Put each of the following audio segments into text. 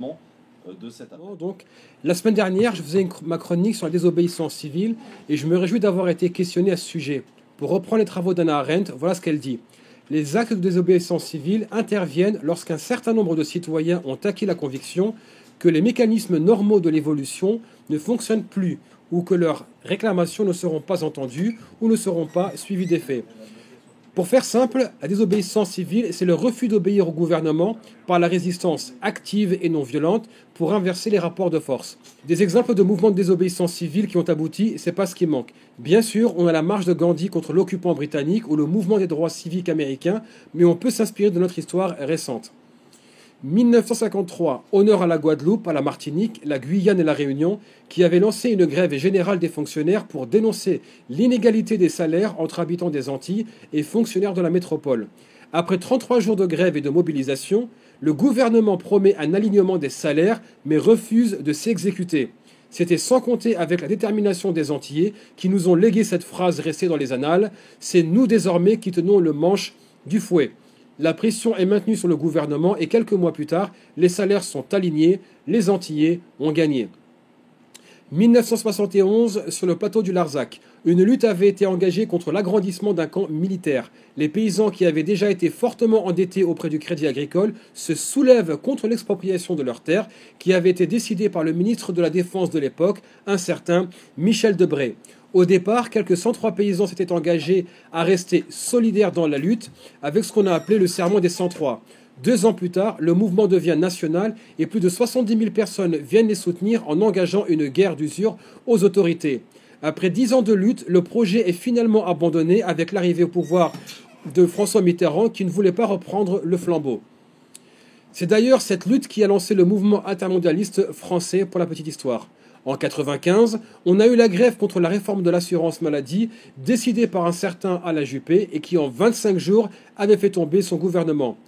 Euh, Donc, la semaine dernière, je faisais ma chronique sur la désobéissance civile et je me réjouis d'avoir été questionné à ce sujet. Pour reprendre les travaux d'Anna Arendt, voilà ce qu'elle dit. Les actes de désobéissance civile interviennent lorsqu'un certain nombre de citoyens ont acquis la conviction que les mécanismes normaux de l'évolution ne fonctionnent plus ou que leurs réclamations ne seront pas entendues ou ne seront pas suivies d'effet. Pour faire simple, la désobéissance civile, c'est le refus d'obéir au gouvernement par la résistance active et non violente pour inverser les rapports de force. Des exemples de mouvements de désobéissance civile qui ont abouti, c'est pas ce qui manque. Bien sûr, on a la marche de Gandhi contre l'occupant britannique ou le mouvement des droits civiques américains, mais on peut s'inspirer de notre histoire récente. 1953, honneur à la Guadeloupe, à la Martinique, la Guyane et la Réunion, qui avaient lancé une grève générale des fonctionnaires pour dénoncer l'inégalité des salaires entre habitants des Antilles et fonctionnaires de la métropole. Après 33 jours de grève et de mobilisation, le gouvernement promet un alignement des salaires mais refuse de s'exécuter. C'était sans compter avec la détermination des Antillais qui nous ont légué cette phrase restée dans les annales C'est nous désormais qui tenons le manche du fouet. La pression est maintenue sur le gouvernement et quelques mois plus tard, les salaires sont alignés, les Antillais ont gagné. 1971, sur le plateau du Larzac, une lutte avait été engagée contre l'agrandissement d'un camp militaire. Les paysans qui avaient déjà été fortement endettés auprès du Crédit Agricole se soulèvent contre l'expropriation de leurs terres qui avait été décidée par le ministre de la Défense de l'époque, un certain Michel Debré. Au départ, quelques 103 paysans s'étaient engagés à rester solidaires dans la lutte avec ce qu'on a appelé le serment des 103. Deux ans plus tard, le mouvement devient national et plus de 70 000 personnes viennent les soutenir en engageant une guerre d'usure aux autorités. Après dix ans de lutte, le projet est finalement abandonné avec l'arrivée au pouvoir de François Mitterrand qui ne voulait pas reprendre le flambeau. C'est d'ailleurs cette lutte qui a lancé le mouvement intermondialiste français pour la petite histoire. En 1995, on a eu la grève contre la réforme de l'assurance maladie décidée par un certain Alain Juppé et qui en 25 jours avait fait tomber son gouvernement.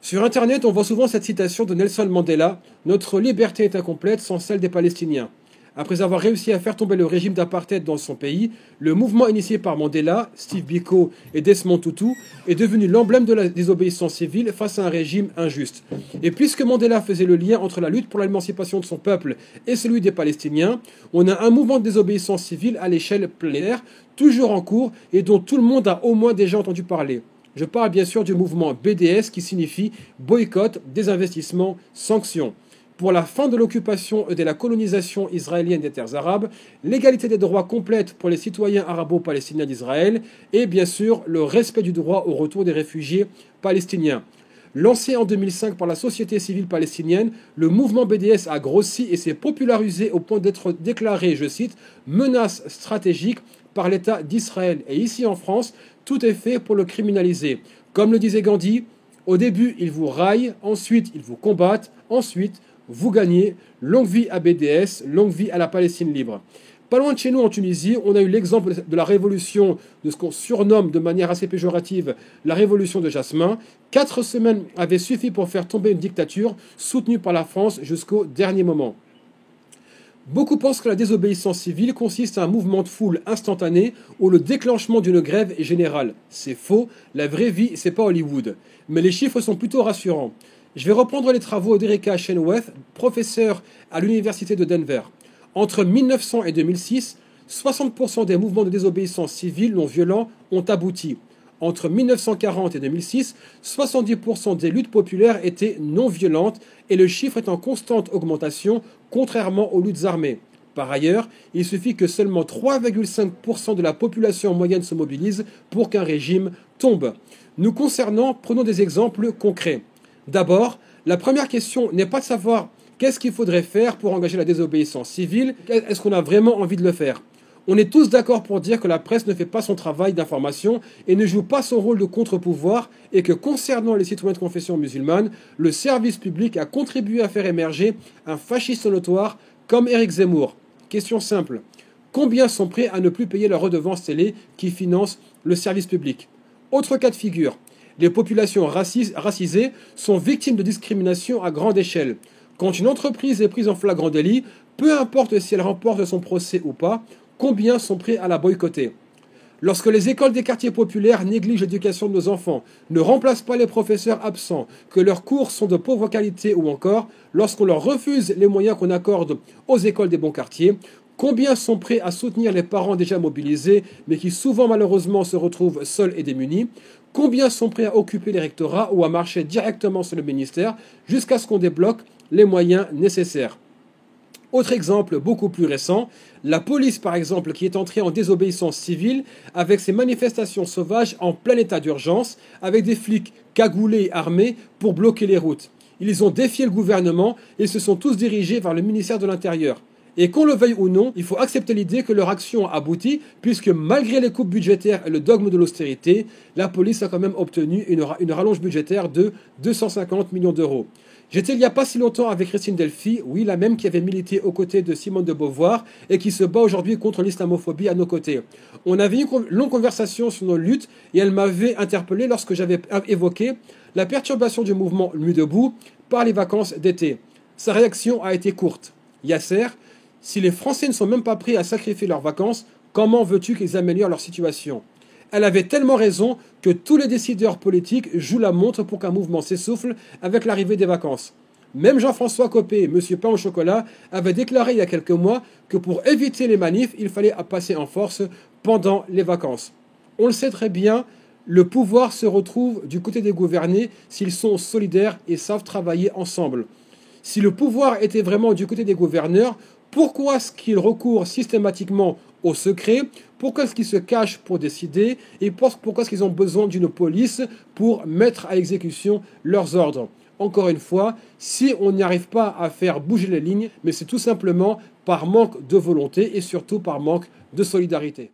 Sur Internet, on voit souvent cette citation de Nelson Mandela Notre liberté est incomplète sans celle des Palestiniens. Après avoir réussi à faire tomber le régime d'apartheid dans son pays, le mouvement initié par Mandela, Steve Biko et Desmond Tutu est devenu l'emblème de la désobéissance civile face à un régime injuste. Et puisque Mandela faisait le lien entre la lutte pour l'émancipation de son peuple et celui des Palestiniens, on a un mouvement de désobéissance civile à l'échelle planétaire, toujours en cours et dont tout le monde a au moins déjà entendu parler. Je parle bien sûr du mouvement BDS qui signifie boycott, désinvestissement, sanctions pour la fin de l'occupation et de la colonisation israélienne des terres arabes, l'égalité des droits complète pour les citoyens arabo-palestiniens d'Israël et bien sûr le respect du droit au retour des réfugiés palestiniens. Lancé en 2005 par la société civile palestinienne, le mouvement BDS a grossi et s'est popularisé au point d'être déclaré, je cite, menace stratégique par l'État d'Israël. Et ici en France, tout est fait pour le criminaliser. Comme le disait Gandhi, au début, ils vous raillent, ensuite, ils vous combattent, ensuite, vous gagnez. Longue vie à BDS, longue vie à la Palestine libre. Pas loin de chez nous, en Tunisie, on a eu l'exemple de la révolution, de ce qu'on surnomme de manière assez péjorative la révolution de Jasmin. Quatre semaines avaient suffi pour faire tomber une dictature soutenue par la France jusqu'au dernier moment. Beaucoup pensent que la désobéissance civile consiste à un mouvement de foule instantané où le déclenchement d'une grève est général. C'est faux, la vraie vie, c'est pas Hollywood. Mais les chiffres sont plutôt rassurants. Je vais reprendre les travaux d'Erika Chenoweth, professeure à l'Université de Denver. Entre 1900 et 2006, 60% des mouvements de désobéissance civile non violents ont abouti. Entre 1940 et 2006, 70% des luttes populaires étaient non violentes et le chiffre est en constante augmentation, contrairement aux luttes armées. Par ailleurs, il suffit que seulement 3,5% de la population moyenne se mobilise pour qu'un régime tombe. Nous concernant, prenons des exemples concrets. D'abord, la première question n'est pas de savoir qu'est-ce qu'il faudrait faire pour engager la désobéissance civile, est-ce qu'on a vraiment envie de le faire? On est tous d'accord pour dire que la presse ne fait pas son travail d'information et ne joue pas son rôle de contre-pouvoir et que concernant les citoyens de confession musulmane, le service public a contribué à faire émerger un fasciste notoire comme Éric Zemmour. Question simple. Combien sont prêts à ne plus payer la redevance télé qui finance le service public? Autre cas de figure les populations racisées sont victimes de discrimination à grande échelle. Quand une entreprise est prise en flagrant délit, peu importe si elle remporte son procès ou pas, combien sont prêts à la boycotter? Lorsque les écoles des quartiers populaires négligent l'éducation de nos enfants, ne remplacent pas les professeurs absents, que leurs cours sont de pauvre qualité ou encore lorsqu'on leur refuse les moyens qu'on accorde aux écoles des bons quartiers, combien sont prêts à soutenir les parents déjà mobilisés mais qui souvent malheureusement se retrouvent seuls et démunis? Combien sont prêts à occuper les rectorats ou à marcher directement sur le ministère jusqu'à ce qu'on débloque les moyens nécessaires? Autre exemple beaucoup plus récent, la police par exemple qui est entrée en désobéissance civile avec ses manifestations sauvages en plein état d'urgence, avec des flics cagoulés armés pour bloquer les routes. Ils ont défié le gouvernement et se sont tous dirigés vers le ministère de l'Intérieur. Et qu'on le veuille ou non, il faut accepter l'idée que leur action a abouti, puisque malgré les coupes budgétaires et le dogme de l'austérité, la police a quand même obtenu une, une rallonge budgétaire de 250 millions d'euros. J'étais il n'y a pas si longtemps avec Christine Delphi, oui, la même qui avait milité aux côtés de Simone de Beauvoir et qui se bat aujourd'hui contre l'islamophobie à nos côtés. On avait eu une longue conversation sur nos luttes et elle m'avait interpellé lorsque j'avais évoqué la perturbation du mouvement Nuit debout par les vacances d'été. Sa réaction a été courte. Yasser, si les Français ne sont même pas prêts à sacrifier leurs vacances, comment veux-tu qu'ils améliorent leur situation? Elle avait tellement raison que tous les décideurs politiques jouent la montre pour qu'un mouvement s'essouffle avec l'arrivée des vacances. Même Jean-François Copé, Monsieur Pain au chocolat, avait déclaré il y a quelques mois que pour éviter les manifs, il fallait passer en force pendant les vacances. On le sait très bien, le pouvoir se retrouve du côté des gouvernés s'ils sont solidaires et savent travailler ensemble. Si le pouvoir était vraiment du côté des gouverneurs, pourquoi est-ce qu'ils recourent systématiquement au secret? Pourquoi est-ce qu'ils se cachent pour décider? Et pourquoi est-ce qu'ils ont besoin d'une police pour mettre à exécution leurs ordres? Encore une fois, si on n'y arrive pas à faire bouger les lignes, mais c'est tout simplement par manque de volonté et surtout par manque de solidarité.